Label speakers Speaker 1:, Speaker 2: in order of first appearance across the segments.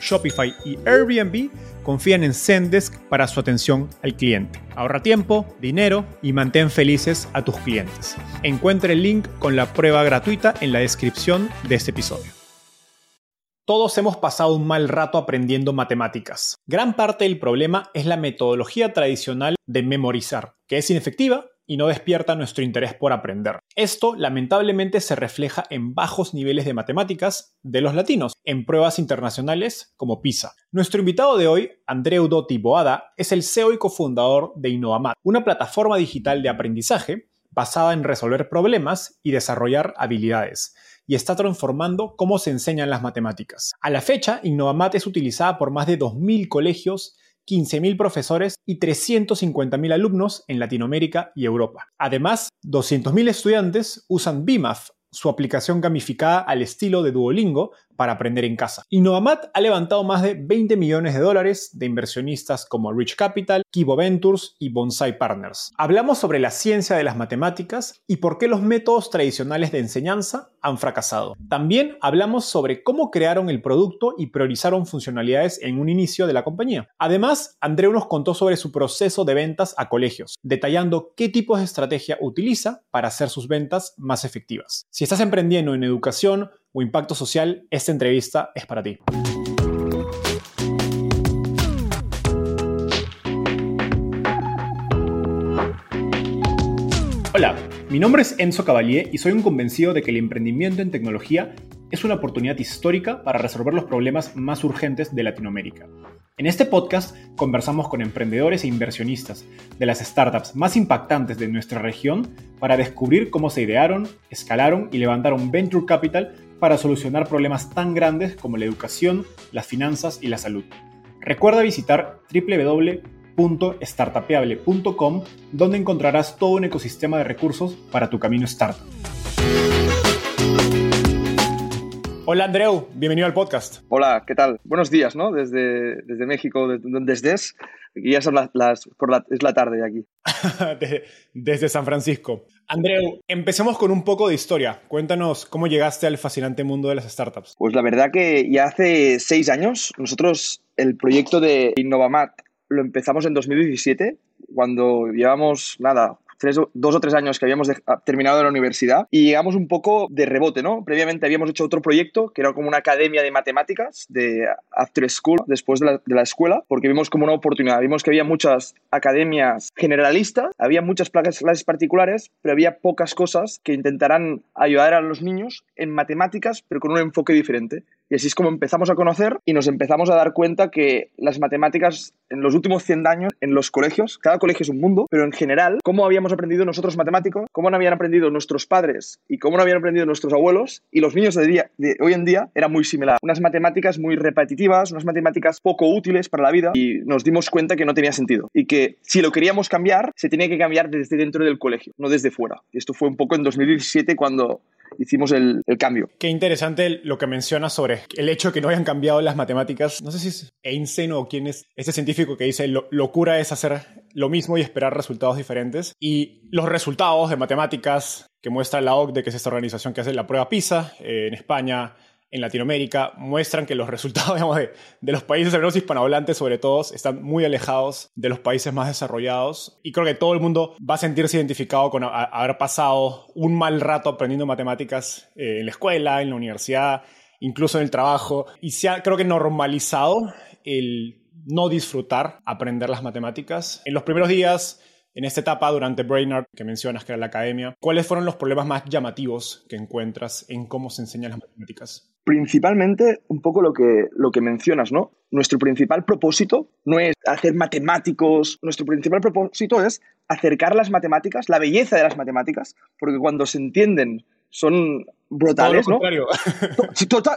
Speaker 1: Shopify y Airbnb confían en Zendesk para su atención al cliente. Ahorra tiempo, dinero y mantén felices a tus clientes. Encuentre el link con la prueba gratuita en la descripción de este episodio. Todos hemos pasado un mal rato aprendiendo matemáticas. Gran parte del problema es la metodología tradicional de memorizar, que es inefectiva y no despierta nuestro interés por aprender. Esto lamentablemente se refleja en bajos niveles de matemáticas de los latinos en pruebas internacionales como PISA. Nuestro invitado de hoy, Andreu Dotti Boada, es el CEO y cofundador de Innovamat, una plataforma digital de aprendizaje basada en resolver problemas y desarrollar habilidades y está transformando cómo se enseñan las matemáticas. A la fecha, Innovamat es utilizada por más de 2.000 colegios 15.000 profesores y 350.000 alumnos en Latinoamérica y Europa. Además, 200.000 estudiantes usan BIMAF, su aplicación gamificada al estilo de Duolingo para aprender en casa. Innovamat ha levantado más de 20 millones de dólares de inversionistas como Rich Capital, Kibo Ventures y Bonsai Partners. Hablamos sobre la ciencia de las matemáticas y por qué los métodos tradicionales de enseñanza han fracasado. También hablamos sobre cómo crearon el producto y priorizaron funcionalidades en un inicio de la compañía. Además, Andreu nos contó sobre su proceso de ventas a colegios, detallando qué tipos de estrategia utiliza para hacer sus ventas más efectivas. Si estás emprendiendo en educación, o impacto social, esta entrevista es para ti. Hola, mi nombre es Enzo Cavalier y soy un convencido de que el emprendimiento en tecnología es una oportunidad histórica para resolver los problemas más urgentes de Latinoamérica. En este podcast conversamos con emprendedores e inversionistas de las startups más impactantes de nuestra región para descubrir cómo se idearon, escalaron y levantaron venture capital para solucionar problemas tan grandes como la educación, las finanzas y la salud. Recuerda visitar www.startapeable.com donde encontrarás todo un ecosistema de recursos para tu camino startup. Hola Andreu, bienvenido al podcast.
Speaker 2: Hola, ¿qué tal? Buenos días, ¿no? Desde, desde México, desde es. Aquí ya son las, por la, es la tarde aquí.
Speaker 1: desde San Francisco. Andreu, empecemos con un poco de historia. Cuéntanos cómo llegaste al fascinante mundo de las startups.
Speaker 2: Pues la verdad que ya hace seis años nosotros el proyecto de Innovamat lo empezamos en 2017, cuando llevamos, nada, dos o tres años que habíamos ah, terminado la universidad y llegamos un poco de rebote, ¿no? Previamente habíamos hecho otro proyecto que era como una academia de matemáticas de after school, después de la, de la escuela, porque vimos como una oportunidad. Vimos que había muchas academias generalistas, había muchas clases particulares, pero había pocas cosas que intentaran ayudar a los niños en matemáticas, pero con un enfoque diferente. Y así es como empezamos a conocer y nos empezamos a dar cuenta que las matemáticas en los últimos 100 años en los colegios, cada colegio es un mundo, pero en general, cómo habíamos aprendido nosotros matemáticos, cómo no habían aprendido nuestros padres y cómo no habían aprendido nuestros abuelos y los niños de, hoy en día era muy similar. Unas matemáticas muy repetitivas, unas matemáticas poco útiles para la vida y nos dimos cuenta que no tenía sentido y que si lo queríamos cambiar, se tenía que cambiar desde dentro del colegio, no desde fuera. Y esto fue un poco en 2017 cuando hicimos el, cambio.
Speaker 1: Qué interesante lo que mencionas sobre el hecho de que no hayan cambiado las matemáticas. No sé si es Einstein o quién es este científico que dice locura es hacer lo mismo y esperar resultados diferentes. Y los resultados de matemáticas que muestra la OCDE, que es esta organización que hace la prueba PISA eh, en España, en Latinoamérica muestran que los resultados de, los países menos hispanohablantes, sobre todo, están muy alejados de los países más desarrollados. Y creo que todo el mundo va a sentirse identificado con haber pasado un mal rato aprendiendo matemáticas eh, en la escuela, en la universidad, incluso en el trabajo, y se ha, creo que, normalizado el no disfrutar aprender las matemáticas. En los primeros días, en esta etapa, durante Brainerd, que mencionas que era la academia, ¿cuáles fueron los problemas más llamativos que encuentras en cómo se enseñan las matemáticas?
Speaker 2: Principalmente un poco lo que, lo que mencionas, ¿no? Nuestro principal propósito no es hacer matemáticos, nuestro principal propósito es acercar las matemáticas, la belleza de las matemáticas, porque cuando se entienden son brutales, ¿no?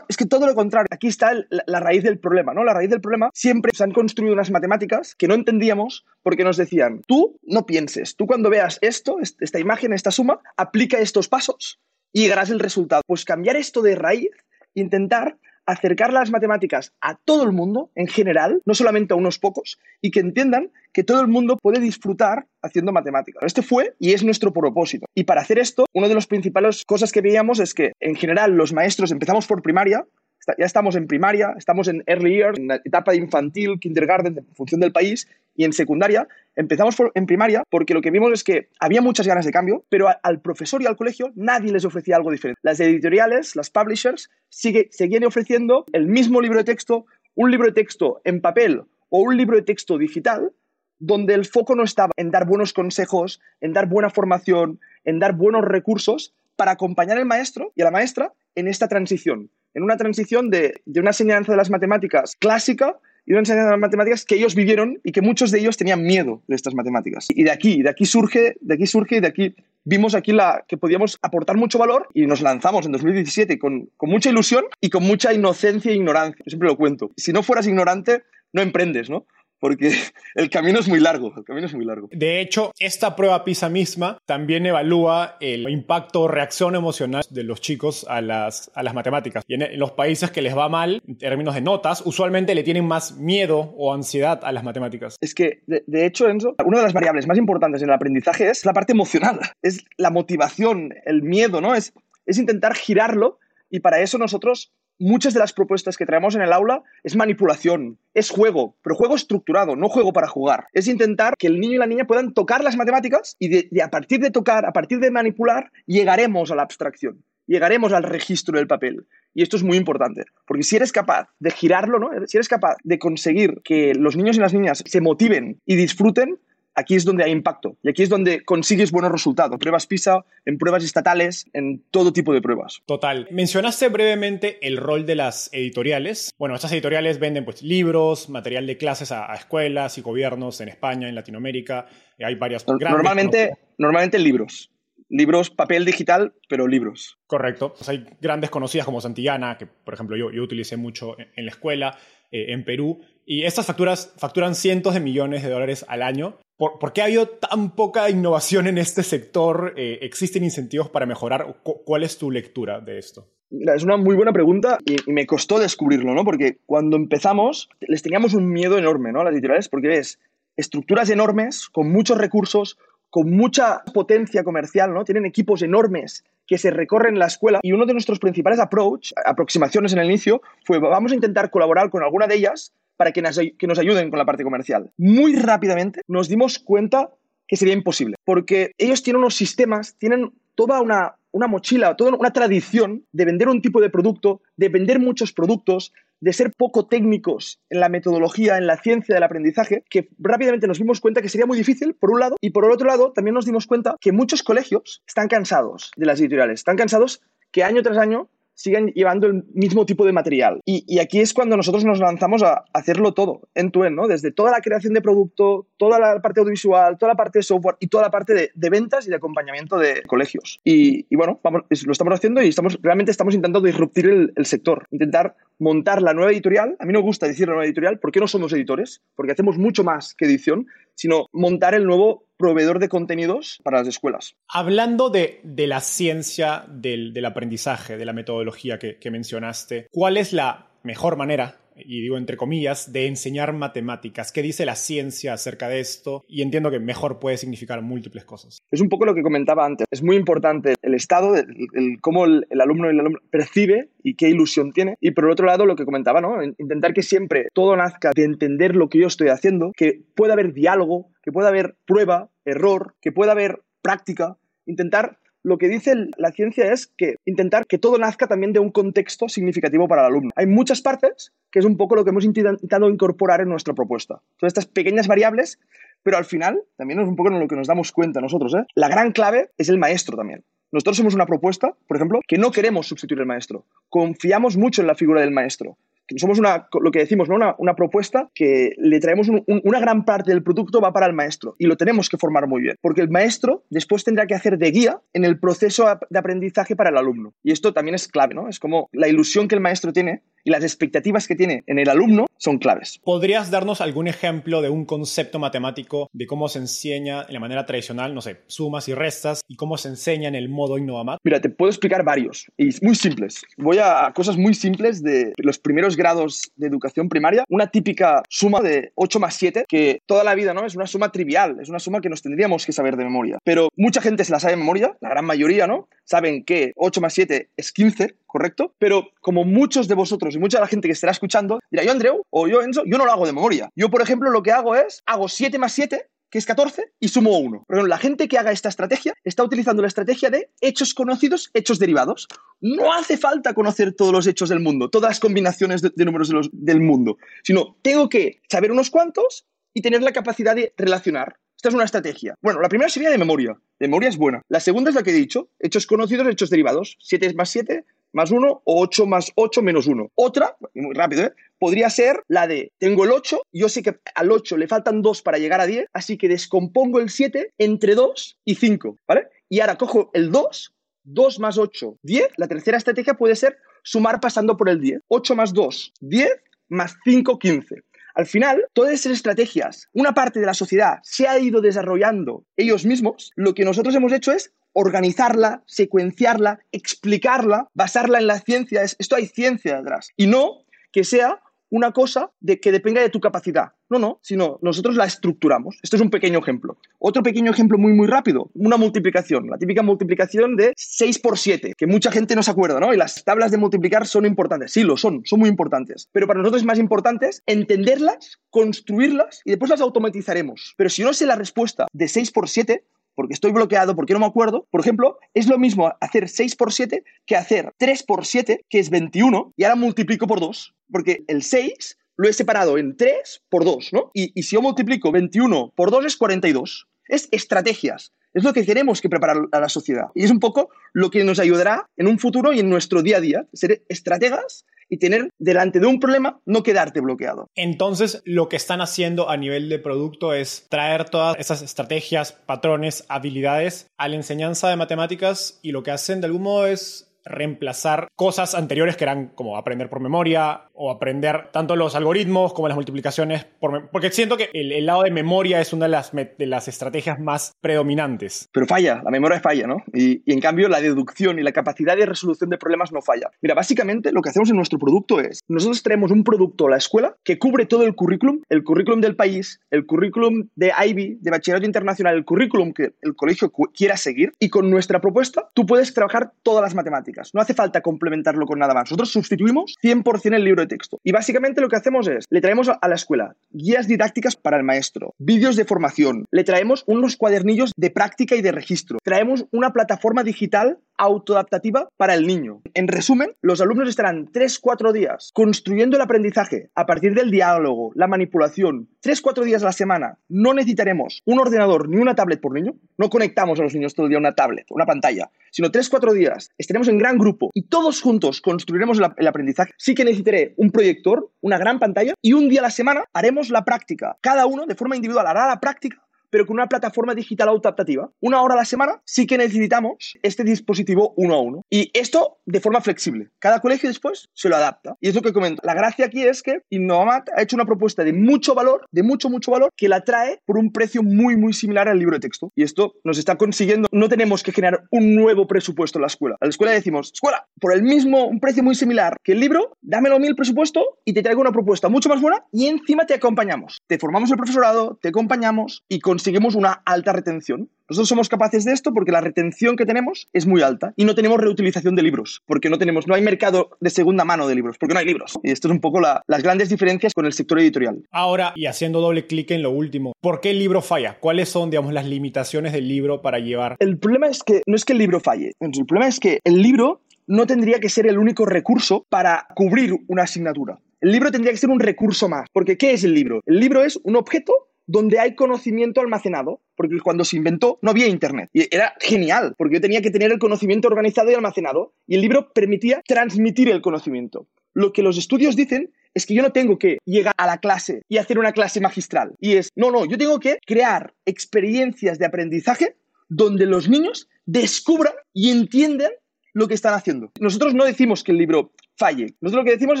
Speaker 2: es que todo lo contrario. Aquí está la, raíz del problema, ¿no? La raíz del problema siempre se han construido unas matemáticas que no entendíamos porque nos decían, tú no pienses, tú cuando veas esto, esta imagen, esta suma, aplica estos pasos y llegarás al resultado. Pues cambiar esto de raíz, intentar acercar las matemáticas a todo el mundo en general, no solamente a unos pocos, y que entiendan que todo el mundo puede disfrutar haciendo matemáticas. Este fue y es nuestro propósito. Y para hacer esto, una de las principales cosas que veíamos es que en general los maestros empezamos por primaria, ya estamos en primaria, estamos en early years, en la etapa infantil, kindergarten, en función del país, y en secundaria empezamos en primaria porque lo que vimos es que había muchas ganas de cambio, pero al profesor y al colegio nadie les ofrecía algo diferente. Las editoriales, las publishers, sigue, seguían ofreciendo el mismo libro de texto, un libro de texto en papel o un libro de texto digital, donde el foco no estaba en dar buenos consejos, en dar buena formación, en dar buenos recursos para acompañar al maestro y a la maestra en esta transición en una transición de, una enseñanza de las matemáticas clásica y una enseñanza de las matemáticas que ellos vivieron y que muchos de ellos tenían miedo de estas matemáticas. Y de aquí, de aquí surge, de aquí surge y de aquí vimos aquí la, que podíamos aportar mucho valor y nos lanzamos en 2017 con, con mucha ilusión y con mucha inocencia e ignorancia. Yo siempre lo cuento. Si no fueras ignorante, no emprendes, ¿no? Porque el camino es muy largo, el camino es muy largo.
Speaker 1: De hecho, esta prueba PISA misma también evalúa el impacto o reacción emocional de los chicos a las, a las matemáticas. Y en, los países que les va mal, en términos de notas, usualmente le tienen más miedo o ansiedad a las matemáticas.
Speaker 2: Es que, de, de hecho, Enzo, una de las variables más importantes en el aprendizaje es la parte emocional, es la motivación, el miedo, ¿no? Es, es intentar girarlo y para eso nosotros muchas de las propuestas que traemos en el aula es manipulación, es juego, pero juego estructurado, no juego para jugar. Es intentar que el niño y la niña puedan tocar las matemáticas y a partir de tocar, a partir de manipular, llegaremos a la abstracción, llegaremos al registro del papel. Y esto es muy importante, porque si eres capaz de girarlo, ¿no? si eres capaz de conseguir que los niños y las niñas se motiven y disfruten, aquí es donde hay impacto y aquí es donde consigues buenos resultados. Pruebas PISA, en pruebas estatales, en todo tipo de pruebas.
Speaker 1: Total. Mencionaste brevemente el rol de las editoriales. Bueno, estas editoriales venden pues, libros, material de clases a, escuelas y gobiernos en España, en Latinoamérica. Hay varias.
Speaker 2: Normalmente, normalmente libros libros, papel digital, pero libros.
Speaker 1: Correcto. Pues hay grandes conocidas como Santillana, que por ejemplo yo, yo utilicé mucho en, la escuela, eh, en Perú, y estas facturas facturan cientos de millones de dólares al año ¿Por, qué ha habido tan poca innovación en este sector? Eh, ¿Existen incentivos para mejorar? ¿Cuál es tu lectura de esto?
Speaker 2: Es una muy buena pregunta y, me costó descubrirlo, ¿no? Porque cuando empezamos les teníamos un miedo enorme, ¿no? A las editoriales, porque ves estructuras enormes, con muchos recursos, con mucha potencia comercial, ¿no? Tienen equipos enormes que se recorren la escuela y uno de nuestros principales approach, aproximaciones en el inicio fue vamos a intentar colaborar con alguna de ellas para que nos, que nos ayuden con la parte comercial. Muy rápidamente nos dimos cuenta que sería imposible, porque ellos tienen unos sistemas, tienen toda una, una mochila, toda una tradición de vender un tipo de producto, de vender muchos productos, de ser poco técnicos en la metodología, en la ciencia del aprendizaje, que rápidamente nos dimos cuenta que sería muy difícil, por un lado, y por el otro lado, también nos dimos cuenta que muchos colegios están cansados de las editoriales, están cansados que año tras año sigan llevando el mismo tipo de material. Y, aquí es cuando nosotros nos lanzamos a hacerlo todo, en tu end, ¿no? Desde toda la creación de producto, toda la parte audiovisual, toda la parte de software y toda la parte de, ventas y de acompañamiento de colegios. Y, bueno, vamos, lo estamos haciendo y estamos, realmente estamos intentando disruptir el, el sector, intentar montar la nueva editorial. A mí no me gusta decir la nueva editorial, ¿por qué no somos editores? Porque hacemos mucho más que edición, sino montar el nuevo proveedor de contenidos para las escuelas.
Speaker 1: Hablando de, la ciencia del, aprendizaje, de la metodología que, que mencionaste, ¿cuál es la mejor manera y digo entre comillas, de enseñar matemáticas. ¿Qué dice la ciencia acerca de esto? Y entiendo que mejor puede significar múltiples cosas.
Speaker 2: Es un poco lo que comentaba antes. Es muy importante el estado, el, cómo el, alumno y el alumno percibe y qué ilusión tiene. Y por el otro lado, lo que comentaba, ¿no? Intentar que siempre todo nazca de entender lo que yo estoy haciendo, que pueda haber diálogo, que pueda haber prueba, error, que pueda haber práctica. Intentar lo que dice la ciencia es que intentar que todo nazca también de un contexto significativo para el alumno. Hay muchas partes que es un poco lo que hemos intentado incorporar en nuestra propuesta. Todas estas pequeñas variables, pero al final también es un poco en lo que nos damos cuenta nosotros. ¿eh? La gran clave es el maestro también. Nosotros somos una propuesta, por ejemplo, que no queremos sustituir al maestro. Confiamos mucho en la figura del maestro somos una, lo que decimos, ¿no? una, una propuesta que le traemos una gran parte del producto va para el maestro y lo tenemos que formar muy bien, porque el maestro después tendrá que hacer de guía en el proceso de aprendizaje para el alumno. Y esto también es clave, ¿no? Es como la ilusión que el maestro tiene y las expectativas que tiene en el alumno son claves.
Speaker 1: ¿Podrías darnos algún ejemplo de un concepto matemático de cómo se enseña en la manera tradicional, no sé, sumas y restas, y cómo se enseña en el modo Innovamat?
Speaker 2: Mira, te puedo explicar varios, y muy simples. Voy a cosas muy simples de los primeros grados de educación primaria. Una típica suma de 8 más 7, que toda la vida ¿no? es una suma trivial, es una suma que nos tendríamos que saber de memoria. Pero mucha gente se la sabe de memoria, la gran mayoría, ¿no? Saben que 8 más 7 es 15, ¿correcto? Pero como muchos de vosotros y mucha la gente que estará escuchando, dirá, yo Andreu o yo Enzo, yo no lo hago de memoria. Yo, por ejemplo, lo que hago es, hago 7 más 7, que es 14, y sumo 1. Pero la gente que haga esta estrategia está utilizando la estrategia de hechos conocidos, hechos derivados. No hace falta conocer todos los hechos del mundo, todas las combinaciones de, números del mundo, sino tengo que saber unos cuantos y tener la capacidad de relacionar. Esta es una estrategia. Bueno, la primera sería de memoria. De memoria es buena. La segunda es la que he dicho. Hechos conocidos, hechos derivados. 7 más 7, más 1 o 8 más 8 menos 1. Otra, muy rápido, ¿eh? podría ser la de, tengo el 8, yo sé que al 8 le faltan 2 para llegar a 10, así que descompongo el 7 entre 2 y 5, ¿vale? Y ahora cojo el 2, 2 más 8, 10. La tercera estrategia puede ser sumar pasando por el 10. 8 más 2, 10, más 5, 15. Al final, todas esas estrategias, una parte de la sociedad se ha ido desarrollando ellos mismos, lo que nosotros hemos hecho es organizarla, secuenciarla, explicarla, basarla en la ciencia. Esto hay ciencia detrás. Y no que sea una cosa de que dependa de tu capacidad. No, no, sino nosotros la estructuramos. Este es un pequeño ejemplo. Otro pequeño ejemplo muy, muy rápido, una multiplicación, la típica multiplicación de 6 por 7, que mucha gente no se acuerda, ¿no? Y las tablas de multiplicar son importantes. Sí, lo son, son muy importantes. Pero para nosotros es más importante entenderlas, construirlas y después las automatizaremos. Pero si no sé la respuesta de 6 por 7, porque estoy bloqueado, porque no me acuerdo. Por ejemplo, es lo mismo hacer 6 por 7 que hacer 3 por 7, que es 21, y ahora multiplico por 2, porque el 6 lo he separado en 3 por 2, ¿no? Y, y si yo multiplico 21 por 2 es 42. Es estrategias. Es lo que queremos que preparar a la sociedad. Y es un poco lo que nos ayudará en un futuro y en nuestro día a día, ser estrategas y tener delante de un problema no quedarte bloqueado.
Speaker 1: Entonces, lo que están haciendo a nivel de producto es traer todas esas estrategias, patrones, habilidades a la enseñanza de matemáticas y lo que hacen de algún modo es reemplazar cosas anteriores que eran como aprender por memoria o aprender tanto los algoritmos como las multiplicaciones, por porque siento que el, lado de memoria es una de las, de las estrategias más predominantes.
Speaker 2: Pero falla, la memoria falla, ¿no? Y, y en cambio la deducción y la capacidad de resolución de problemas no falla. Mira, básicamente lo que hacemos en nuestro producto es, nosotros traemos un producto a la escuela que cubre todo el currículum, el currículum del país, el currículum de IB, de Bachillerato Internacional, el currículum que el colegio quiera seguir, y con nuestra propuesta tú puedes trabajar todas las matemáticas. No hace falta complementarlo con nada más. Nosotros sustituimos 100% el libro de texto. Y básicamente lo que hacemos es, le traemos a la escuela guías didácticas para el maestro, vídeos de formación, le traemos unos cuadernillos de práctica y de registro, traemos una plataforma digital autoadaptativa para el niño. En resumen, los alumnos estarán 3-4 días construyendo el aprendizaje a partir del diálogo, la manipulación, 3-4 días a la semana. No necesitaremos un ordenador ni una tablet por niño. No conectamos a los niños todo el día una tablet, una pantalla, sino 3-4 días. Estaremos en gran grupo y todos juntos construiremos el aprendizaje. Sí que necesitaré un proyector, una gran pantalla y un día a la semana haremos la práctica. Cada uno de forma individual hará la práctica pero con una plataforma digital autoadaptativa. Una hora a la semana sí que necesitamos este dispositivo uno a uno. Y esto de forma flexible. Cada colegio después se lo adapta. Y es lo que comento. La gracia aquí es que Innovamat ha hecho una propuesta de mucho valor, de mucho, mucho valor, que la trae por un precio muy, muy similar al libro de texto. Y esto nos está consiguiendo, no tenemos que generar un nuevo presupuesto en la escuela. A la escuela decimos, escuela, por el mismo, un precio muy similar que el libro, dámelo mil presupuesto y te traigo una propuesta mucho más buena y encima te acompañamos. Te formamos el profesorado, te acompañamos y con conseguimos una alta retención. Nosotros somos capaces de esto porque la retención que tenemos es muy alta y no tenemos reutilización de libros, porque no tenemos, no hay mercado de segunda mano de libros, porque no hay libros. Y esto es un poco las grandes diferencias con el sector editorial.
Speaker 1: Ahora, y haciendo doble clic en lo último, ¿por qué el libro falla? ¿Cuáles son, digamos, las limitaciones del libro para llevar?
Speaker 2: El problema es que no es que el libro falle, el problema es que el libro no tendría que ser el único recurso para cubrir una asignatura. El libro tendría que ser un recurso más, porque ¿qué es el libro? El libro es un objeto donde hay conocimiento almacenado, porque cuando se inventó no había Internet. Y era genial, porque yo tenía que tener el conocimiento organizado y almacenado, y el libro permitía transmitir el conocimiento. Lo que los estudios dicen es que yo no tengo que llegar a la clase y hacer una clase magistral. Y es, no, no, yo tengo que crear experiencias de aprendizaje donde los niños descubran y entiendan lo que están haciendo. Nosotros no decimos que el libro falle. Nosotros lo que decimos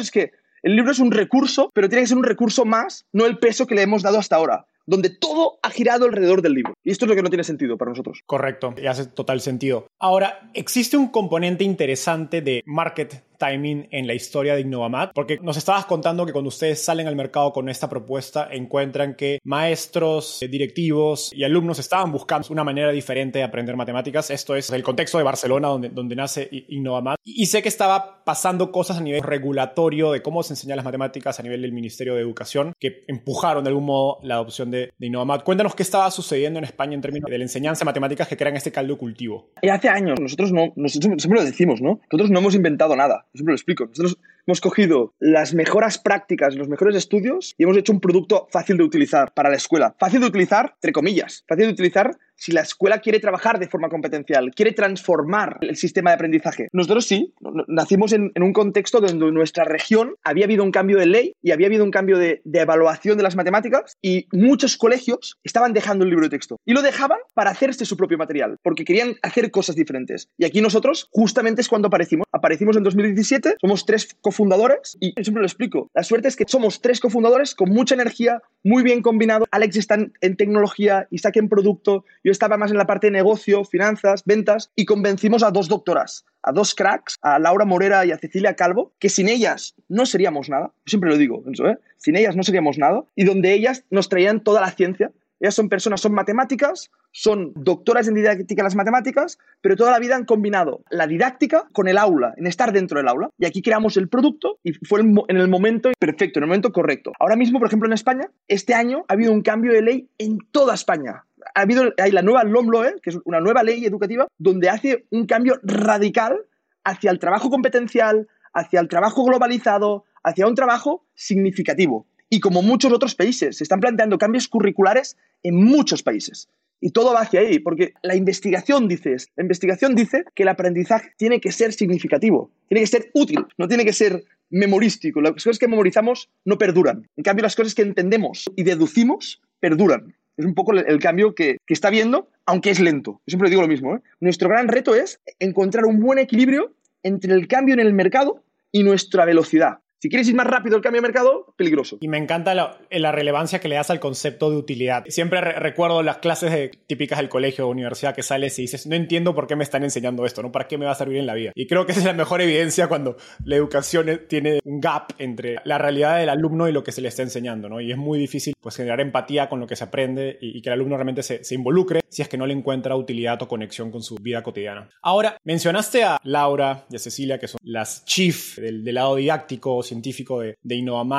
Speaker 2: es que el libro es un recurso, pero tiene que ser un recurso más, no el peso que le hemos dado hasta ahora donde todo ha girado alrededor del libro. Y esto es lo que no tiene sentido para nosotros.
Speaker 1: Correcto, y hace total sentido. Ahora, existe un componente interesante de market timing en la historia de Innovamat? Porque nos estabas contando que cuando ustedes salen al mercado con esta propuesta, encuentran que maestros, eh, directivos y alumnos estaban buscando una manera diferente de aprender matemáticas. Esto es el contexto de Barcelona, donde, donde nace Innovamat. Y sé que estaba pasando cosas a nivel regulatorio de cómo se enseñan las matemáticas a nivel del Ministerio de Educación, que empujaron de algún modo la adopción de, de Innovamat. Cuéntanos qué estaba sucediendo en España en términos de la enseñanza de matemáticas que crean este caldo cultivo.
Speaker 2: Y hace años, nosotros no, nosotros siempre lo decimos, ¿no? Nosotros no hemos inventado nada siempre lo explico. Nosotros hemos cogido las mejores prácticas, los mejores estudios y hemos hecho un producto fácil de utilizar para la escuela. Fácil de utilizar, entre comillas. Fácil de utilizar si la escuela quiere trabajar de forma competencial, quiere transformar el sistema de aprendizaje. Nosotros sí, nacimos en, un contexto donde en nuestra región había habido un cambio de ley y había habido un cambio de, de, evaluación de las matemáticas y muchos colegios estaban dejando el libro de texto. Y lo dejaban para hacerse su propio material, porque querían hacer cosas diferentes. Y aquí nosotros justamente es cuando aparecimos. Aparecimos en 2017, somos tres cofundadores y siempre lo explico. La suerte es que somos tres cofundadores con mucha energía, muy bien combinado. Alex está en, tecnología, Isaac en producto, yo estaba más en la parte de negocio, finanzas, ventas y convencimos a dos doctoras, a dos cracks, a Laura Morera y a Cecilia Calvo, que sin ellas no seríamos nada. Yo siempre lo digo, ¿eh? sin ellas no seríamos nada. Y donde ellas nos traían toda la ciencia. Ellas son personas, son matemáticas, son doctoras en didáctica de las matemáticas, pero toda la vida han combinado la didáctica con el aula, en estar dentro del aula. Y aquí creamos el producto y fue en el momento perfecto, en el momento correcto. Ahora mismo, por ejemplo, en España, este año ha habido un cambio de ley en toda España ha habido hay la nueva LOMLOE, que es una nueva ley educativa, donde hace un cambio radical hacia el trabajo competencial, hacia el trabajo globalizado, hacia un trabajo significativo. Y como muchos otros países, se están planteando cambios curriculares en muchos países. Y todo va hacia ahí, porque la investigación dice, la investigación dice que el aprendizaje tiene que ser significativo, tiene que ser útil, no tiene que ser memorístico. Las cosas que memorizamos no perduran. En cambio, las cosas que entendemos y deducimos perduran. Es un poco el, cambio que, está viendo, aunque es lento. Siempre digo lo mismo. ¿eh? Nuestro gran reto es encontrar un buen equilibrio entre el cambio en el mercado y nuestra velocidad. Si quieres ir más rápido el cambio de mercado, peligroso.
Speaker 1: Y me encanta la, relevancia que le das al concepto de utilidad. Siempre recuerdo las clases típicas del colegio o universidad que sales y dices, no entiendo por qué me están enseñando esto, ¿no? ¿Para qué me va a servir en la vida? Y creo que esa es la mejor evidencia cuando la educación tiene un gap entre la realidad del alumno y lo que se le está enseñando, ¿no? Y es muy difícil pues generar empatía con lo que se aprende y, que el alumno realmente se, involucre si es que no le encuentra utilidad o conexión con su vida cotidiana. Ahora, mencionaste a Laura y a Cecilia, que son las chief del, del lado didáctico científico de, de.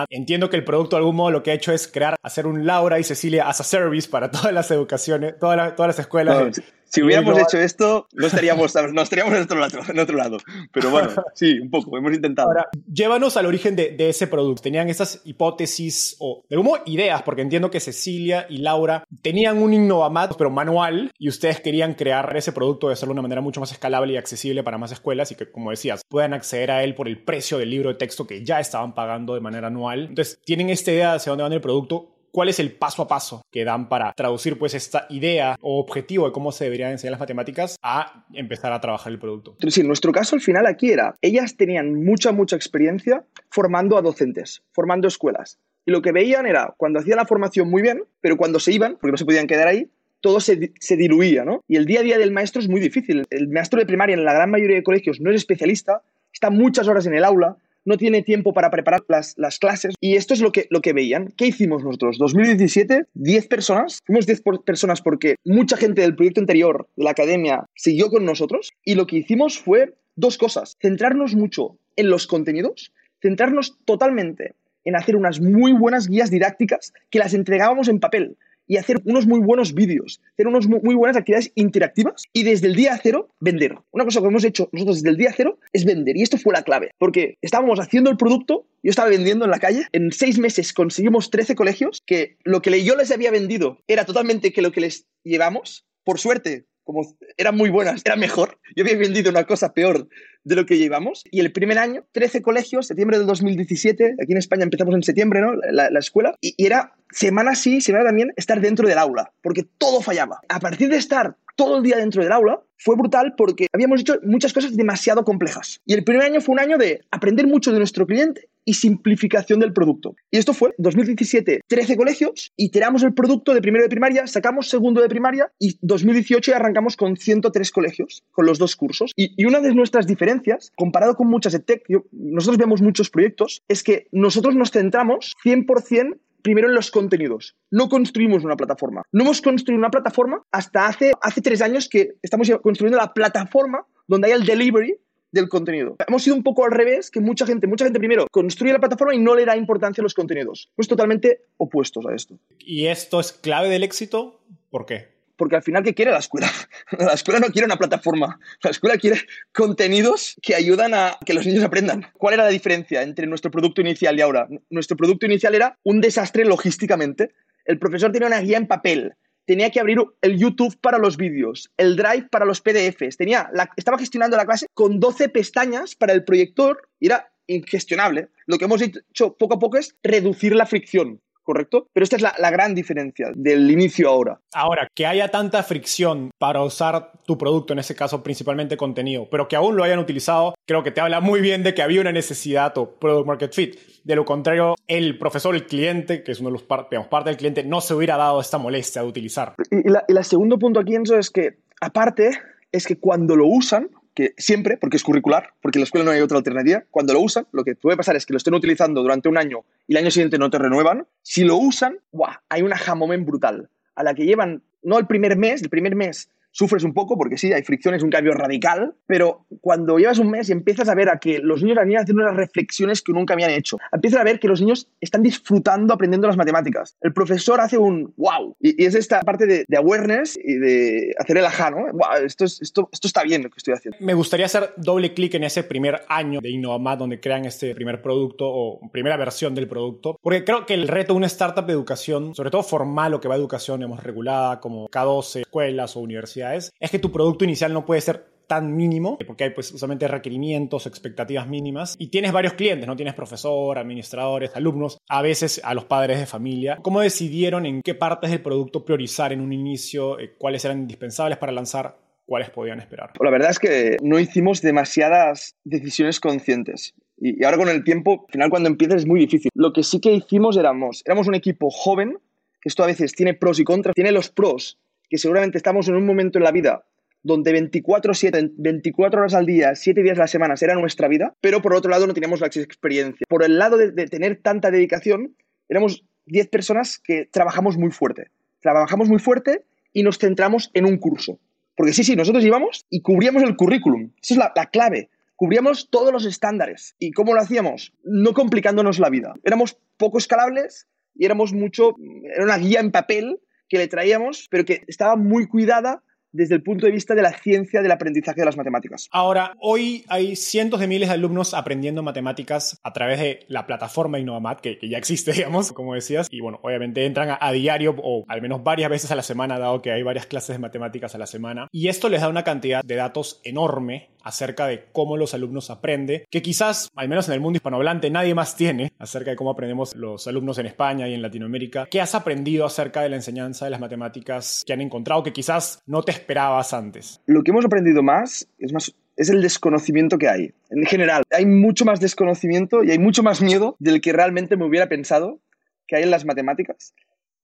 Speaker 1: Entiendo que el producto de algún modo lo que ha hecho es crear, hacer un Laura y Cecilia as a service para todas las educaciones, todas, todas las escuelas.
Speaker 2: Si hubiéramos hecho esto, no estaríamos, no estaríamos en, otro lado, en otro lado. Pero bueno, sí, un poco, hemos intentado.
Speaker 1: Ahora, llévanos al origen de, de, ese producto. Tenían esas hipótesis o, de modo, ideas, porque entiendo que Cecilia y Laura tenían un Innovamat, pero manual, y ustedes querían crear ese producto de hacerlo de una manera mucho más escalable y accesible para más escuelas y que, como decías, puedan acceder a él por el precio del libro de texto que ya estaban pagando de manera anual. Entonces, tienen esta idea de hacia dónde van el producto cuál es el paso a paso que dan para traducir pues esta idea o objetivo de cómo se deberían enseñar las matemáticas a empezar a trabajar el producto.
Speaker 2: Sí, nuestro caso al final aquí era, ellas tenían mucha, mucha experiencia formando a docentes, formando escuelas. Y lo que veían era, cuando hacían la formación muy bien, pero cuando se iban, porque no se podían quedar ahí, todo se, se, diluía, ¿no? Y el día a día del maestro es muy difícil. El maestro de primaria en la gran mayoría de colegios no es especialista, está muchas horas en el aula, no tiene tiempo para preparar las, las clases. Y esto es lo que, lo que veían. ¿Qué hicimos nosotros? 2017, 10 personas. Fuimos 10 personas porque mucha gente del proyecto anterior de la academia siguió con nosotros. Y lo que hicimos fue dos cosas. Centrarnos mucho en los contenidos, centrarnos totalmente en hacer unas muy buenas guías didácticas que las entregábamos en papel y hacer unos muy buenos vídeos, hacer unas muy buenas actividades interactivas y desde el día cero vender. Una cosa que hemos hecho nosotros desde el día cero es vender y esto fue la clave, porque estábamos haciendo el producto, yo estaba vendiendo en la calle, en seis meses conseguimos 13 colegios que lo que yo les había vendido era totalmente que lo que les llevamos, por suerte, como eran muy buenas, era mejor. Yo había vendido una cosa peor de lo que llevamos. Y el primer año, 13 colegios, septiembre del 2017, aquí en España empezamos en septiembre, ¿no? La, escuela. Y, y, era semana sí, semana también, estar dentro del aula, porque todo fallaba. A partir de estar todo el día dentro del aula, fue brutal porque habíamos hecho muchas cosas demasiado complejas. Y el primer año fue un año de aprender mucho de nuestro cliente simplificación del producto. Y esto fue 2017, 13 colegios, iteramos el producto de primero de primaria, sacamos segundo de primaria y 2018 arrancamos con 103 colegios, con los dos cursos. Y, una de nuestras diferencias, comparado con muchas EdTech, nosotros vemos muchos proyectos, es que nosotros nos centramos 100% primero en los contenidos. No construimos una plataforma. No hemos construido una plataforma hasta hace, hace tres años que estamos construyendo la plataforma donde hay el delivery del contenido. Hemos sido un poco al revés, que mucha gente, mucha gente primero construye la plataforma y no le da importancia a los contenidos. Pues totalmente opuestos a esto.
Speaker 1: ¿Y esto es clave del éxito? ¿Por qué?
Speaker 2: porque al final, ¿qué quiere la escuela? La escuela no quiere una plataforma, la escuela quiere contenidos que ayudan a que los niños aprendan. ¿Cuál era la diferencia entre nuestro producto inicial y ahora? Nuestro producto inicial era un desastre logísticamente. El profesor tenía una guía en papel, tenía que abrir el YouTube para los vídeos, el Drive para los PDFs, tenía estaba gestionando la clase con 12 pestañas para el proyector y era ingestionable. Lo que hemos hecho poco a poco es reducir la fricción. ¿Correcto? Pero esta es la, gran diferencia del inicio ahora.
Speaker 1: Ahora, que haya tanta fricción para usar tu producto, en ese caso principalmente contenido, pero que aún lo hayan utilizado, creo que te habla muy bien de que había una necesidad o product market fit. De lo contrario, el profesor, el cliente, que es uno de los digamos, parte del cliente, no se hubiera dado esta molestia de utilizar.
Speaker 2: Y, la, el segundo punto aquí, Enzo, es que aparte es que cuando lo usan, siempre, porque es curricular, porque en la escuela no hay otra alternativa, cuando lo usan, lo que puede pasar es que lo estén utilizando durante un año y el año siguiente no te renuevan. Si lo usan, ¡buah! hay una jamomen brutal. A la que llevan, no el primer mes, el primer mes sufres un poco porque sí, hay fricción, es un cambio radical, pero cuando llevas un mes y empiezas a ver a que los niños y las niñas hacen unas reflexiones que nunca habían hecho, empiezas a ver que los niños están disfrutando aprendiendo las matemáticas. El profesor hace un wow, y, es esta parte de, awareness y de hacer el ajá, ¿no? Esto, está bien lo que estoy haciendo.
Speaker 1: Me gustaría hacer doble clic en ese primer año de Innovamat donde crean este primer producto o primera versión del producto, porque creo que el reto de una startup de educación, sobre todo formal o que va a educación, hemos regulada como K12, escuelas o universidades, es que tu producto inicial no puede ser tan mínimo, porque hay pues usualmente requerimientos, expectativas mínimas, y tienes varios clientes, no tienes profesor, administradores, alumnos, a veces a los padres de familia. ¿Cómo decidieron en qué partes del producto priorizar en un inicio, eh, cuáles eran indispensables para lanzar, cuáles podían esperar?
Speaker 2: La verdad es que no hicimos demasiadas decisiones conscientes. Y, ahora con el tiempo, al final cuando empiezas es muy difícil. Lo que sí que hicimos éramos, éramos un equipo joven, esto a veces tiene pros y contras, tiene los pros que seguramente estamos en un momento en la vida donde 24-7, 24 horas al día, 7 días a la semana era nuestra vida, pero por otro lado no teníamos la experiencia. Por el lado de, tener tanta dedicación, éramos 10 personas que trabajamos muy fuerte. Trabajamos muy fuerte y nos centramos en un curso. Porque sí, sí, nosotros íbamos y cubríamos el currículum. Esa es la, la clave. Cubríamos todos los estándares. ¿Y cómo lo hacíamos? No complicándonos la vida. Éramos poco escalables y éramos mucho, era una guía en papel que le traíamos, pero que estaba muy cuidada desde el punto de vista de la ciencia del aprendizaje de las matemáticas.
Speaker 1: Ahora, hoy hay cientos de miles de alumnos aprendiendo matemáticas a través de la plataforma Innovamat, que, ya existe, digamos, como decías, y bueno, obviamente entran a, diario o al menos varias veces a la semana, dado que hay varias clases de matemáticas a la semana, y esto les da una cantidad de datos enorme acerca de cómo los alumnos aprenden, que quizás, al menos en el mundo hispanohablante, nadie más tiene acerca de cómo aprendemos los alumnos en España y en Latinoamérica. ¿Qué has aprendido acerca de la enseñanza de las matemáticas que han encontrado que quizás no te esperabas antes?
Speaker 2: Lo que hemos aprendido más es más es el desconocimiento que hay. En general, hay mucho más desconocimiento y hay mucho más miedo del que realmente me hubiera pensado que hay en las matemáticas.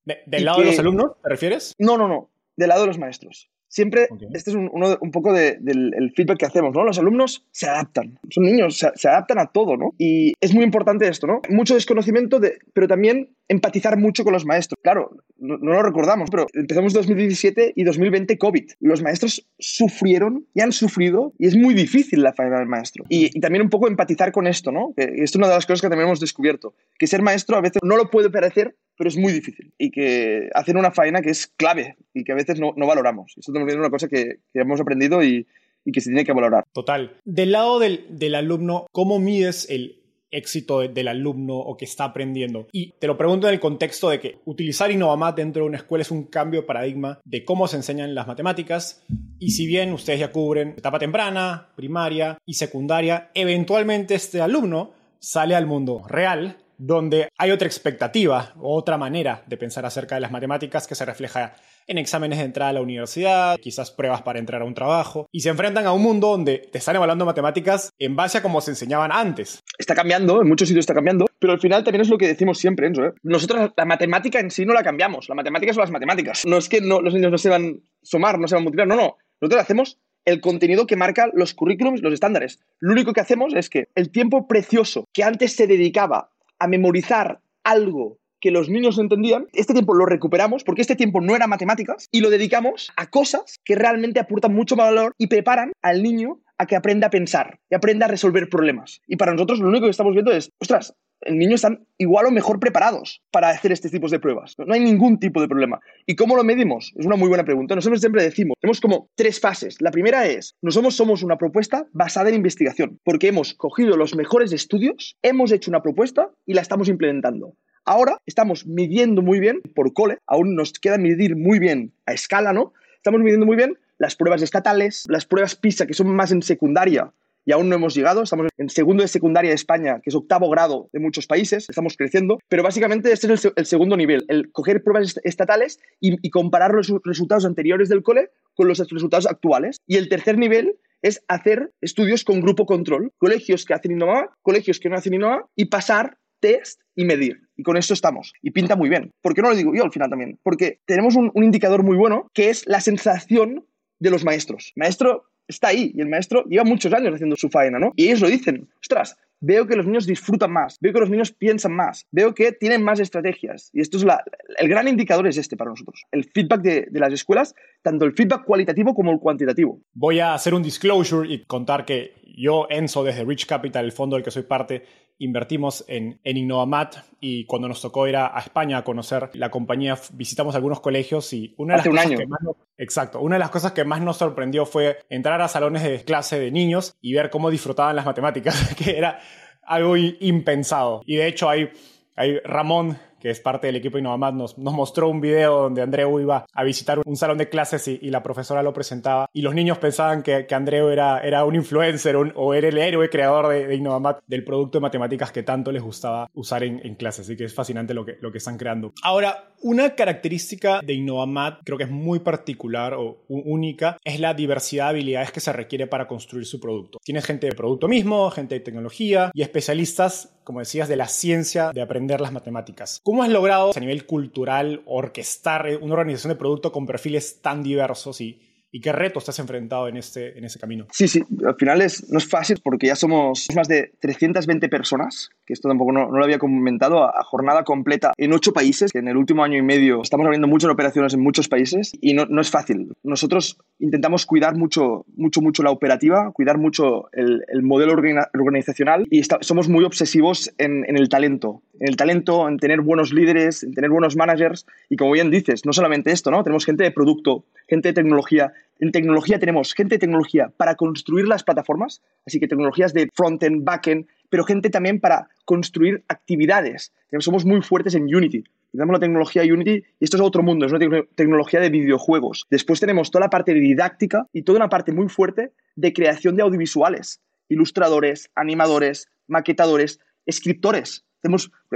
Speaker 1: ¿Del lado de los alumnos te refieres?
Speaker 2: No, no, no. Del lado de los maestros siempre, este es un, uno, un poco del feedback que hacemos, ¿no? Los alumnos se adaptan, son niños, se, adaptan a todo, ¿no? Y es muy importante esto, ¿no? Mucho desconocimiento, de, pero también empatizar mucho con los maestros. Claro, no, lo recordamos, pero empezamos 2017 y 2020 COVID. Los maestros sufrieron y han sufrido y es muy difícil la faena del maestro. Y, también un poco empatizar con esto, ¿no? Que esto es una de las cosas que también hemos descubierto, que ser maestro a veces no lo puede parecer, pero es muy difícil y que hacen una faena que es clave y que a veces no, valoramos. Esto también es una cosa que, hemos aprendido y, que se tiene que valorar.
Speaker 1: Total. Del lado del, del alumno, ¿cómo mides el éxito del alumno o que está aprendiendo. Y te lo pregunto en el contexto de que utilizar Innovamat dentro de una escuela es un cambio de paradigma de cómo se enseñan las matemáticas. Y si bien ustedes ya cubren etapa temprana, primaria y secundaria, eventualmente este alumno sale al mundo real donde hay otra expectativa, otra manera de pensar acerca de las matemáticas que se refleja en exámenes de entrada a la universidad, quizás pruebas para entrar a un trabajo, y se enfrentan a un mundo donde te están evaluando matemáticas en base a cómo se enseñaban antes.
Speaker 2: Está cambiando, en muchos sitios está cambiando, pero al final también es lo que decimos siempre, Enzo. ¿eh? Nosotros la matemática en sí no la cambiamos, la matemática son las matemáticas. No es que no, los niños no se van a sumar, no se van a multiplicar, no, no. Nosotros hacemos el contenido que marca los currículums, los estándares. Lo único que hacemos es que el tiempo precioso que antes se dedicaba a memorizar algo que los niños entendían, este tiempo lo recuperamos porque este tiempo no era matemáticas y lo dedicamos a cosas que realmente aportan mucho valor y preparan al niño a que aprenda a pensar y aprenda a resolver problemas. Y para nosotros lo único que estamos viendo es, ostras, el niño están igual o mejor preparados para hacer este tipo de pruebas. No hay ningún tipo de problema. ¿Y cómo lo medimos? Es una muy buena pregunta. Nosotros siempre decimos, tenemos como tres fases. La primera es, nosotros somos una propuesta basada en investigación, porque hemos cogido los mejores estudios, hemos hecho una propuesta y la estamos implementando. Ahora estamos midiendo muy bien por cole, aún nos queda medir muy bien a escala, ¿no? Estamos midiendo muy bien las pruebas estatales, las pruebas PISA, que son más en secundaria, y aún no hemos llegado. Estamos en segundo de secundaria de España, que es octavo grado de muchos países. Estamos creciendo, pero básicamente este es el, segundo nivel, el coger pruebas estatales y, comparar los resultados anteriores del cole con los resultados actuales. Y el tercer nivel es hacer estudios con grupo control, colegios que hacen Innova, colegios que no hacen Innova y pasar test y medir. Y con esto estamos. Y pinta muy bien. ¿Por qué no lo digo yo al final también? Porque tenemos un, indicador muy bueno que es la sensación de los maestros. Maestro está ahí y el maestro lleva muchos años haciendo su faena, ¿no? Y ellos lo dicen, ostras, veo que los niños disfrutan más, veo que los niños piensan más, veo que tienen más estrategias. Y esto es la, el gran indicador es este para nosotros. El feedback de, de, las escuelas, tanto el feedback cualitativo como el cuantitativo.
Speaker 1: Voy a hacer un disclosure y contar que yo, Enzo, desde Rich Capital, el fondo del que soy parte, invertimos en, en Innovamat y cuando nos tocó ir a, España a conocer la compañía, visitamos algunos colegios y una de las cosas que más exacto, una de las cosas que más nos sorprendió fue entrar a salones de clase de niños y ver cómo disfrutaban las matemáticas, que era algo impensado. Y de hecho hay, hay Ramón, es parte del equipo Innovamat, nos, nos mostró un video donde Andreu iba a visitar un salón de clases y, la profesora lo presentaba. Y los niños pensaban que, que Andreu era, un influencer o era el héroe creador de, de, Innovamat, del producto de matemáticas que tanto les gustaba usar en, en clases. Así que es fascinante lo que, lo que están creando. Ahora, una característica de Innovamat, creo que es muy particular o única, es la diversidad de habilidades que se requiere para construir su producto. Tienes gente de producto mismo, gente de tecnología y especialistas, como decías, de la ciencia de aprender las matemáticas. ¿Cómo has logrado a nivel cultural orquestar una organización de producto con perfiles tan diversos y ¿Y qué reto estás enfrentado en, este, en ese camino?
Speaker 2: Sí, sí, al final es, no es fácil porque ya somos más de 320 personas, que esto tampoco no, no lo había comentado, a, jornada completa en ocho países, que en el último año y medio estamos abriendo muchas operaciones en muchos países y no, no es fácil. Nosotros intentamos cuidar mucho, mucho, mucho la operativa, cuidar mucho el, el modelo organizacional y somos muy obsesivos en, en el talento, en el talento, en tener buenos líderes, en tener buenos managers y como bien dices, no solamente esto, ¿no? Tenemos gente de producto, gente de tecnología, en tecnología tenemos gente de tecnología para construir las plataformas, así que tecnologías de front-end, back-end, pero gente también para construir actividades. Somos muy fuertes en Unity. Tenemos la tecnología Unity y esto es otro mundo, es una tecnología de videojuegos. Después tenemos toda la parte didáctica y toda una parte muy fuerte de creación de audiovisuales, ilustradores, animadores, maquetadores, escritores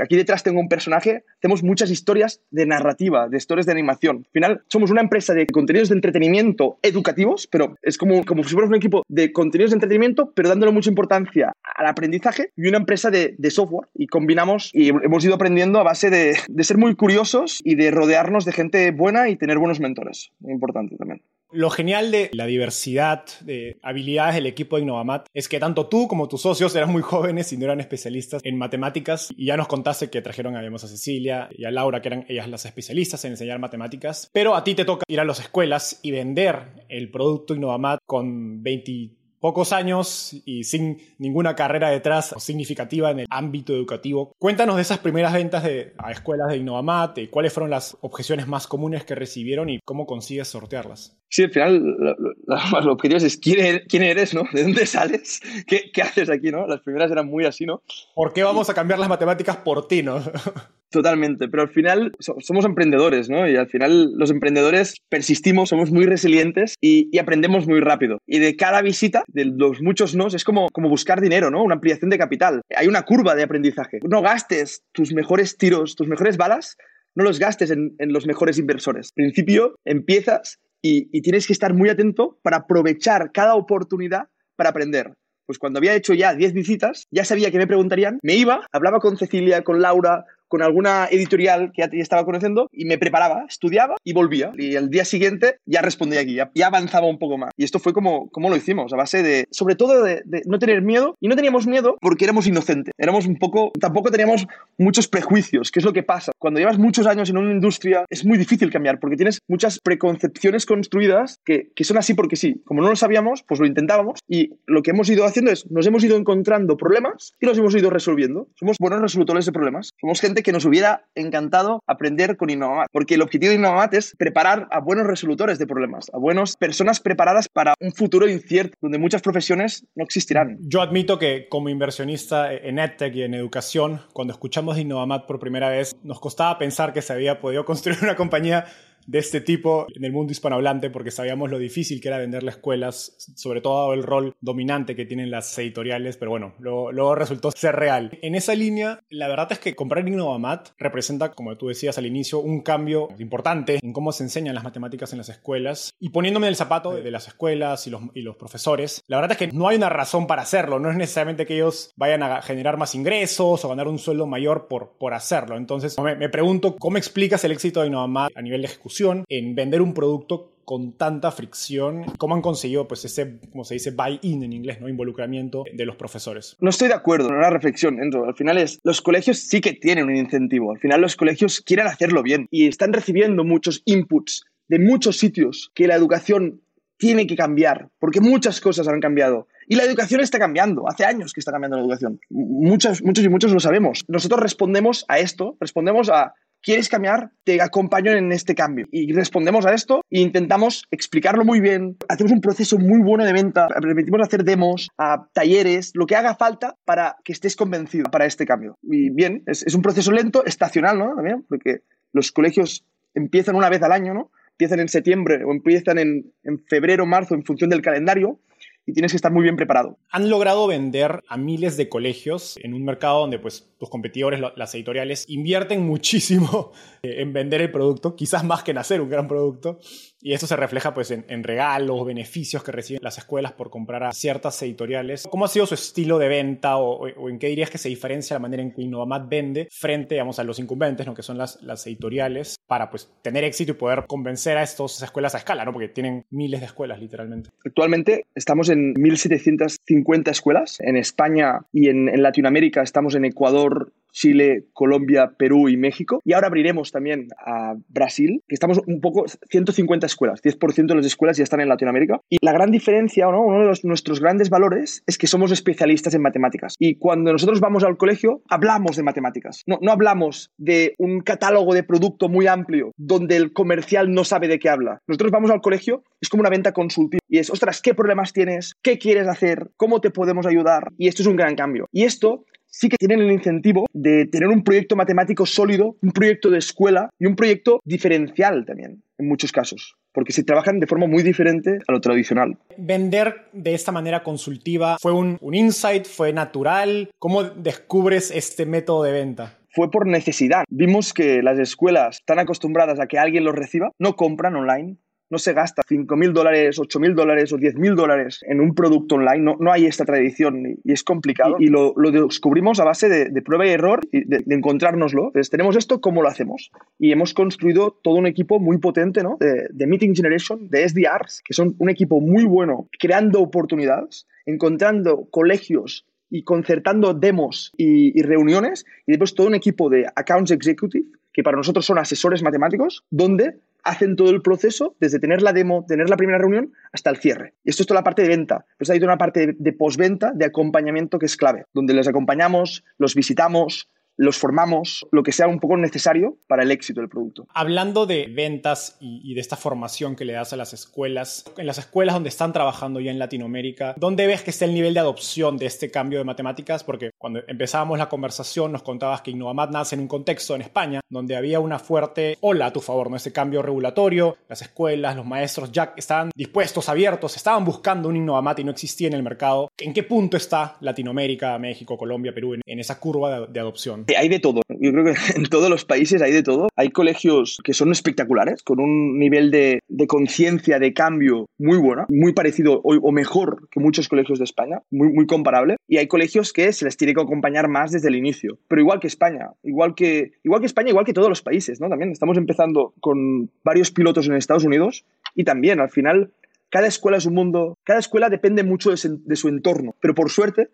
Speaker 2: aquí detrás tengo un personaje, hacemos muchas historias de narrativa, de historias de animación. Al final, somos una empresa de contenidos de entretenimiento educativos, pero es como, como si fuéramos un equipo de contenidos de entretenimiento, pero dándole mucha importancia al aprendizaje y una empresa de, de software. Y combinamos y hemos ido aprendiendo a base de, de ser muy curiosos y de rodearnos de gente buena y tener buenos mentores. Muy importante también.
Speaker 1: Lo genial de la diversidad de habilidades del equipo de Innovamat es que tanto tú como tus socios eran muy jóvenes y no eran especialistas en matemáticas. Y ya nos contaste que trajeron a, a Cecilia y a Laura, que eran ellas las especialistas en enseñar matemáticas. Pero a ti te toca ir a las escuelas y vender el producto Innovamat con 20 pocos años y sin ninguna carrera detrás significativa en el ámbito educativo. Cuéntanos de esas primeras ventas de, a escuelas de Innovamat, cuáles fueron las objeciones más comunes que recibieron y cómo consigues sortearlas.
Speaker 2: Sí, al final lo, lo, objetivo es quién eres, quién eres, ¿no? ¿De dónde sales? ¿Qué, ¿Qué, haces aquí, no? Las primeras eran muy así, ¿no?
Speaker 1: ¿Por qué vamos a cambiar las matemáticas por ti, no?
Speaker 2: Totalmente, pero al final somos emprendedores, ¿no? Y al final los emprendedores persistimos, somos muy resilientes y, aprendemos muy rápido. Y de cada visita, de los muchos nos, es como, como buscar dinero, ¿no? Una ampliación de capital. Hay una curva de aprendizaje. No gastes tus mejores tiros, tus mejores balas, no los gastes en, los mejores inversores. Al principio empiezas y, tienes que estar muy atento para aprovechar cada oportunidad para aprender. Pues cuando había hecho ya 10 visitas, ya sabía que me preguntarían, me iba, hablaba con Cecilia, con Laura, con alguna editorial que ya estaba conociendo y me preparaba, estudiaba y volvía. Y el día siguiente ya respondía aquí, ya, avanzaba un poco más. Y esto fue como, como lo hicimos, a base de, sobre todo de, no tener miedo. Y no teníamos miedo porque éramos inocentes. Éramos un poco, tampoco teníamos muchos prejuicios, que es lo que pasa. Cuando llevas muchos años en una industria es muy difícil cambiar porque tienes muchas preconcepciones construidas que, que son así porque sí. Como no lo sabíamos, pues lo intentábamos y lo que hemos ido haciendo es nos hemos ido encontrando problemas y los hemos ido resolviendo. Somos buenos resolutores de problemas. Somos gente que nos hubiera encantado aprender con Innovamat, porque el objetivo de Innovamat es preparar a buenos resolutores de problemas, a buenas personas preparadas para un futuro incierto, donde muchas profesiones no existirán.
Speaker 1: Yo admito que como inversionista en EdTech y en educación, cuando escuchamos de Innovamat por primera vez, nos costaba pensar que se había podido construir una compañía de este tipo en el mundo hispanohablante porque sabíamos lo difícil que era venderle escuelas, sobre todo el rol dominante que tienen las editoriales, pero bueno, luego, resultó ser real. En esa línea, la verdad es que comprar Innovamat representa, como tú decías al inicio, un cambio importante en cómo se enseñan las matemáticas en las escuelas y poniéndome en el zapato de, las escuelas y los, y los profesores, la verdad es que no hay una razón para hacerlo, no es necesariamente que ellos vayan a generar más ingresos o ganar un sueldo mayor por, por hacerlo. Entonces, me, me pregunto, ¿cómo explicas el éxito de Innovamat a nivel de ejecución? En vender un producto con tanta fricción? ¿Cómo han conseguido pues ese, como se dice, buy-in en inglés, ¿no? Involucramiento de los profesores.
Speaker 2: No estoy de acuerdo una reflexión. Al final es, los colegios sí que tienen un incentivo. Al final los colegios quieren hacerlo bien y están recibiendo muchos inputs de muchos sitios que la educación tiene que cambiar, porque muchas cosas han cambiado. Y la educación está cambiando, hace años que está cambiando la educación. Muchos, muchos y muchos lo sabemos. Nosotros respondemos a esto, respondemos a ¿Quieres cambiar? Te acompaño en este cambio. Y respondemos a esto e intentamos explicarlo muy bien. Hacemos un proceso muy bueno de venta. Permitimos hacer demos, a talleres, lo que haga falta para que estés convencido para este cambio. Y bien, es, un proceso lento, estacional, ¿no? También, porque los colegios empiezan una vez al año, ¿no? Empiezan en septiembre o empiezan en, en febrero, marzo, en función del calendario y tienes que estar muy bien preparado.
Speaker 1: Han logrado vender a miles de colegios en un mercado donde pues tus competidores, las editoriales, invierten muchísimo en vender el producto, quizás más que en hacer un gran producto. Y eso se refleja pues en, regalos, beneficios que reciben las escuelas por comprar a ciertas editoriales. ¿Cómo ha sido su estilo de venta o, en qué dirías que se diferencia la manera en que Innovamat vende frente a los incumbentes, ¿no? que son las, editoriales, para pues tener éxito y poder convencer a estas escuelas a escala, ¿no? porque tienen miles de escuelas literalmente?
Speaker 2: Actualmente estamos en 1.750 escuelas. En España y en, en Latinoamérica estamos en Ecuador, Chile, Colombia, Perú y México. Y ahora abriremos también a Brasil, que estamos un poco, 150 escuelas, 10% de las escuelas ya están en Latinoamérica. Y la gran diferencia, ¿no? uno de nuestros grandes valores es que somos especialistas en matemáticas. Y cuando nosotros vamos al colegio, hablamos de matemáticas. No, no hablamos de un catálogo de producto muy amplio donde el comercial no sabe de qué habla. Nosotros vamos al colegio, es como una venta consultiva. Y es, ostras, ¿qué problemas tienes? ¿Qué quieres hacer? ¿Cómo te podemos ayudar? Y esto es un gran cambio. Y esto sí que tienen el incentivo de tener un proyecto matemático sólido, un proyecto de escuela y un proyecto diferencial también, en muchos casos, porque se trabajan de forma muy diferente a lo tradicional.
Speaker 1: Vender de esta manera consultiva fue un, un insight, fue natural. ¿Cómo descubres este método de venta?
Speaker 2: fue por necesidad. Vimos que las escuelas están acostumbradas a que alguien los reciba, no compran online, no se gasta 5.000 dólares, 8.000 dólares o 10.000 dólares en un producto online. No, no hay esta tradición y, es complicado. Y, lo, lo, descubrimos a base de, prueba y error y de, encontrárnoslo. Entonces, tenemos esto, ¿cómo lo hacemos? Y hemos construido todo un equipo muy potente ¿no? de, de Meeting Generation, de SDRs, que son un equipo muy bueno creando oportunidades, encontrando colegios y concertando demos y, reuniones, y después todo un equipo de Accounts Executive, que para nosotros son asesores matemáticos, donde hacen todo el proceso, desde tener la demo, tener la primera reunión, hasta el cierre. Y esto es toda la parte de venta. Pues hay toda una parte de, de postventa, de acompañamiento que es clave, donde les acompañamos, los visitamos, los formamos, lo que sea un poco necesario para el éxito del producto.
Speaker 1: Hablando de ventas y, de esta formación que le das a las escuelas, en las escuelas donde están trabajando ya en Latinoamérica, ¿dónde ves que está el nivel de adopción de este cambio de matemáticas? Porque cuando empezábamos la conversación nos contabas que Innovamat nace en un contexto en España donde había una fuerte ola a tu favor, ¿no? Ese cambio regulatorio, las escuelas, los maestros ya estaban dispuestos, abiertos, estaban buscando un Innovamat y no existía en el mercado. ¿En qué punto está Latinoamérica, México, Colombia, Perú en, esa curva de adopción?
Speaker 2: Hay de todo. Yo creo que en todos los países hay de todo. Hay colegios que son espectaculares, con un nivel de, conciencia, de cambio muy bueno, muy parecido o, mejor que muchos colegios de España, muy, muy comparable. Y hay colegios que se les tiene que acompañar más desde el inicio. Pero igual que España, igual que, igual que España, igual que todos los países, ¿no? También estamos empezando con varios pilotos en Estados Unidos y también al final cada escuela es un mundo, cada escuela depende mucho de, de, su entorno, pero por suerte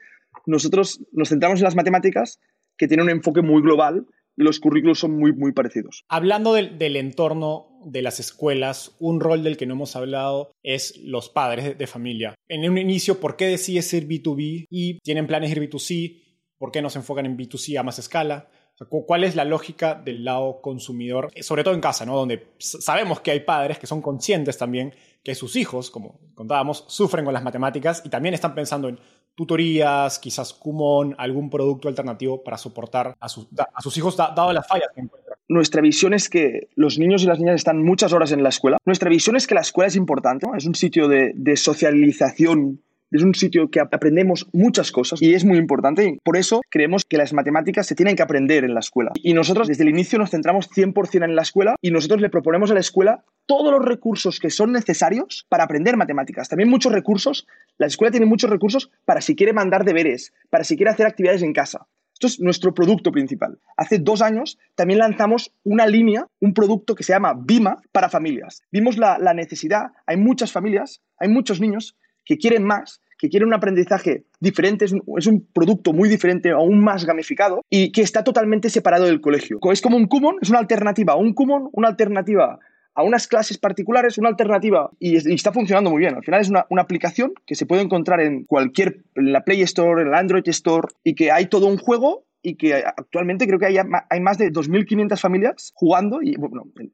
Speaker 2: nosotros nos centramos en las matemáticas que tiene un enfoque muy global y los currículos son muy, muy parecidos.
Speaker 1: Hablando del, entorno de las escuelas, un rol del que no hemos hablado es los padres de, familia. En un inicio, ¿por qué decides ir B2B y tienen planes ir B2C? ¿Por qué no se enfocan en B2C a más escala? ¿Cuál es la lógica del lado consumidor? Sobre todo en casa, ¿no? Donde sabemos que hay padres que son conscientes también que sus hijos, como contábamos, sufren con las matemáticas y también están pensando en tutorías, quizás Kumon, algún producto alternativo para soportar a, sus, hijos dado las fallas que encuentran.
Speaker 2: Nuestra visión es que los niños y las niñas están muchas horas en la escuela. Nuestra visión es que la escuela es importante, es un sitio de, de socialización es un sitio que aprendemos muchas cosas y es muy importante por eso creemos que las matemáticas se tienen que aprender en la escuela. Y nosotros desde el inicio nos centramos 100% en la escuela y nosotros le proponemos a la escuela todos los recursos que son necesarios para aprender matemáticas. También muchos recursos, la escuela tiene muchos recursos para si quiere mandar deberes, para si quiere hacer actividades en casa. Esto es nuestro producto principal. Hace dos años también lanzamos una línea, un producto que se llama Bima para familias. Vimos la, necesidad, hay muchas familias, hay muchos niños que quieren más, que quieren un aprendizaje diferente, es un, producto muy diferente, aún más gamificado y que está totalmente separado del colegio. Es como un Kumon, es una alternativa a un Kumon, una alternativa a unas clases particulares, una alternativa y, está funcionando muy bien. Al final es una, aplicación que se puede encontrar en cualquier, la Play Store, en la Android Store y que hay todo un juego y que actualmente creo que hay, hay más de 2.500 familias jugando y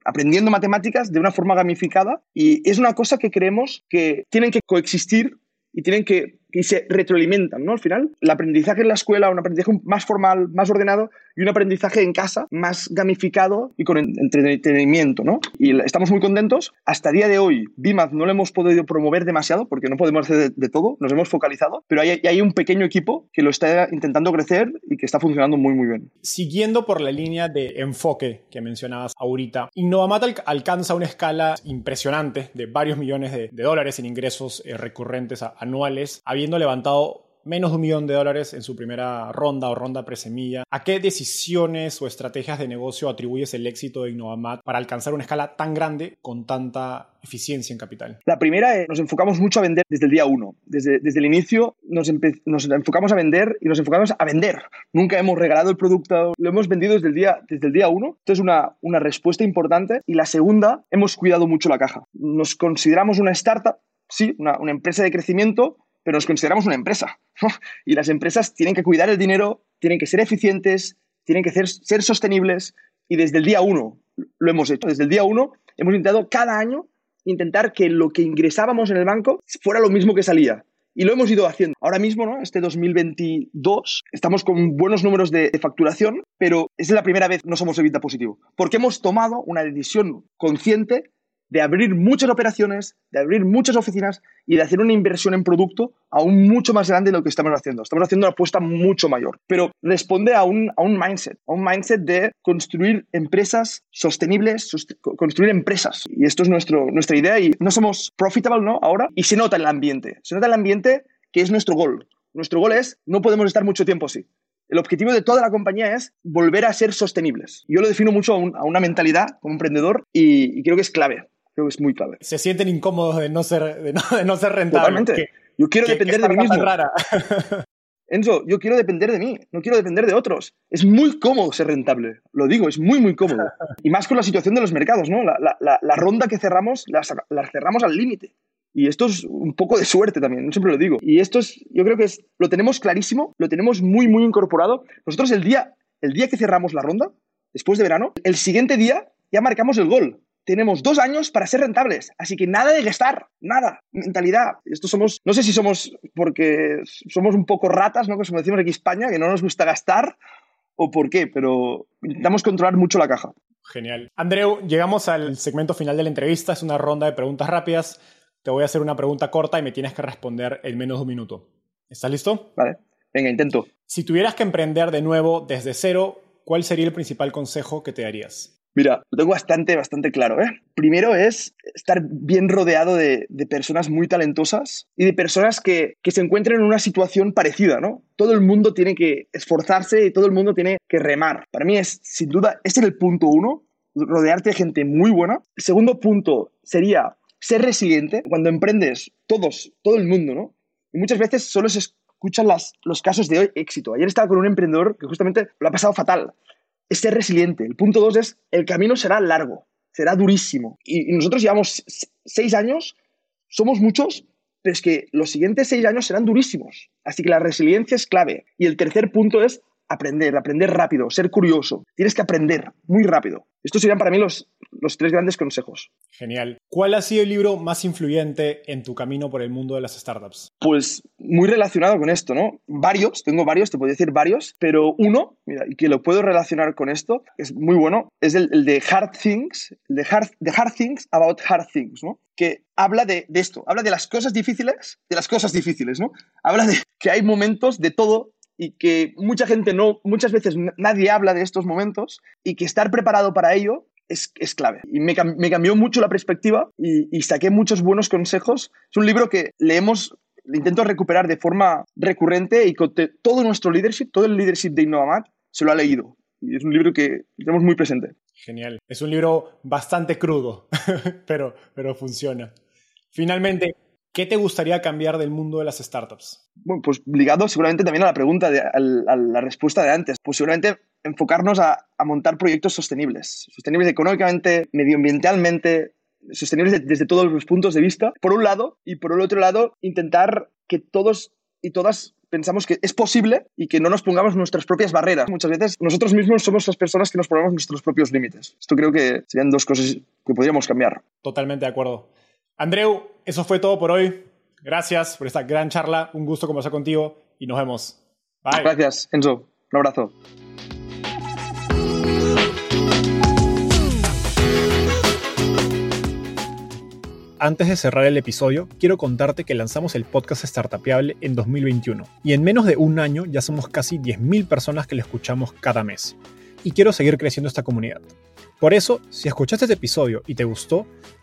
Speaker 2: aprendiendo matemáticas de una forma gamificada y es una cosa que creemos que tienen que coexistir y tienen que y se retroalimentan, ¿no? Al final, el aprendizaje en la escuela, un aprendizaje más formal, más ordenado y un aprendizaje en casa más gamificado y con entretenimiento, ¿no? Y estamos muy contentos. Hasta día de hoy, BIMAD no lo hemos podido promover demasiado porque no podemos hacer de, todo, nos hemos focalizado, pero hay, hay, un pequeño equipo que lo está intentando crecer y que está funcionando muy, muy bien.
Speaker 1: Siguiendo por la línea de enfoque que mencionabas ahorita, Innovamat alcanza una escala impresionante de varios millones de, dólares en ingresos eh, recurrentes anuales habiendo levantado menos de un millón de dólares en su primera ronda o ronda presemilla, ¿a qué decisiones o estrategias de negocio atribuyes el éxito de Innovamat para alcanzar una escala tan grande con tanta eficiencia en capital?
Speaker 2: La primera es, nos enfocamos mucho a vender desde el día uno. Desde, desde el inicio nos, nos, enfocamos a vender y nos enfocamos a vender. Nunca hemos regalado el producto, lo hemos vendido desde el día, desde el día uno. Esto es una, una respuesta importante. Y la segunda, hemos cuidado mucho la caja. Nos consideramos una startup, sí, una, una empresa de crecimiento, pero nos consideramos una empresa. y las empresas tienen que cuidar el dinero, tienen que ser eficientes, tienen que ser, ser sostenibles. Y desde el día uno lo hemos hecho. Desde el día uno hemos intentado cada año intentar que lo que ingresábamos en el banco fuera lo mismo que salía. Y lo hemos ido haciendo. Ahora mismo, ¿no? este 2022, estamos con buenos números de, facturación, pero es la primera vez que no somos evita positivo. Porque hemos tomado una decisión consciente de abrir muchas operaciones, de abrir muchas oficinas y de hacer una inversión en producto aún mucho más grande de lo que estamos haciendo. Estamos haciendo una apuesta mucho mayor, pero responde a un, a un mindset, a un mindset de construir empresas sostenibles, construir empresas. Y esto es nuestro, nuestra idea y no somos profitable, ¿no? Ahora, y se nota en el ambiente, se nota en el ambiente que es nuestro gol. Nuestro gol es, no podemos estar mucho tiempo así. El objetivo de toda la compañía es volver a ser sostenibles. Yo lo defino mucho a, una mentalidad como emprendedor y, creo que es clave. Creo que es muy clave.
Speaker 1: Se sienten incómodos de no ser, de no, ser rentables.
Speaker 2: Totalmente. yo quiero depender de mí mismo. Rara. Enzo, yo quiero depender de mí, no quiero depender de otros. Es muy cómodo ser rentable, lo digo, es muy, muy cómodo. Y más con la situación de los mercados, ¿no? La, ronda que cerramos, la, la cerramos al límite. Y esto es un poco de suerte también, no siempre lo digo. Y esto es, yo creo que es, lo tenemos clarísimo, lo tenemos muy, muy incorporado. Nosotros el día, el día que cerramos la ronda, después de verano, el siguiente día ya marcamos el gol. Tenemos dos años para ser rentables, así que nada de gastar, nada, mentalidad. Esto somos, no sé si somos porque somos un poco ratas, ¿no? Como decimos aquí en España, que no nos gusta gastar, o por qué, pero intentamos controlar mucho la caja.
Speaker 1: Genial. Andreu, llegamos al segmento final de la entrevista, es una ronda de preguntas rápidas. Te voy a hacer una pregunta corta y me tienes que responder en menos de un minuto. ¿Estás listo?
Speaker 2: Vale, venga, intento.
Speaker 1: Si tuvieras que emprender de nuevo desde cero, ¿cuál sería el principal consejo que te darías?
Speaker 2: Mira, lo tengo bastante, bastante claro. ¿eh? Primero es estar bien rodeado de, personas muy talentosas y de personas que, que, se encuentren en una situación parecida, ¿no? Todo el mundo tiene que esforzarse y todo el mundo tiene que remar. Para mí es, sin duda, este es el punto uno, rodearte de gente muy buena. El segundo punto sería ser resiliente, cuando emprendes, todos, todo el mundo, ¿no? Y muchas veces solo se escuchan las, los casos de éxito. Ayer estaba con un emprendedor que justamente lo ha pasado fatal. Es ser resiliente. El punto dos es, el camino será largo, será durísimo. Y, nosotros llevamos seis años, somos muchos, pero es que los siguientes seis años serán durísimos. Así que la resiliencia es clave. Y el tercer punto es aprender, aprender rápido, ser curioso. Tienes que aprender muy rápido. Estos serían para mí los, los tres grandes consejos.
Speaker 1: Genial. ¿Cuál ha sido el libro más influyente en tu camino por el mundo de las startups?
Speaker 2: Pues muy relacionado con esto, ¿no? Varios, tengo varios, te puedo decir varios, pero uno, mira, y que lo puedo relacionar con esto, es muy bueno, es el, de Hard Things, el de hard, hard Things About Hard Things, ¿no? Que habla de, de esto, habla de las cosas difíciles, de las cosas difíciles, ¿no? Habla de que hay momentos de todo y que mucha gente no, muchas veces nadie habla de estos momentos y que estar preparado para ello es, es clave. Y me, cambió mucho la perspectiva y, saqué muchos buenos consejos. Es un libro que leemos, intento recuperar de forma recurrente y todo nuestro leadership, todo el leadership de Innovamat se lo ha leído. Y es un libro que tenemos muy presente.
Speaker 1: Genial. Es un libro bastante crudo, pero, pero funciona. Finalmente, ¿Qué te gustaría cambiar del mundo de las startups?
Speaker 2: Bueno, pues ligado seguramente también a la pregunta, de, a, la respuesta de antes. Pues seguramente enfocarnos a, montar proyectos sostenibles. Sostenibles económicamente, medioambientalmente, sostenibles desde todos los puntos de vista, por un lado, y por el otro lado, intentar que todos y todas pensamos que es posible y que no nos pongamos nuestras propias barreras. Muchas veces nosotros mismos somos las personas que nos ponemos nuestros propios límites. Esto creo que serían dos cosas que podríamos cambiar.
Speaker 1: Totalmente de acuerdo. Andreu, eso fue todo por hoy. Gracias por esta gran charla. Un gusto conversar contigo y nos vemos.
Speaker 2: Bye. Gracias, Enzo. Un abrazo.
Speaker 1: Antes de cerrar el episodio, quiero contarte que lanzamos el podcast Startupiable en 2021 y en menos de un año ya somos casi 10.000 personas que lo escuchamos cada mes. Y quiero seguir creciendo esta comunidad. Por eso, si escuchaste este episodio y te gustó,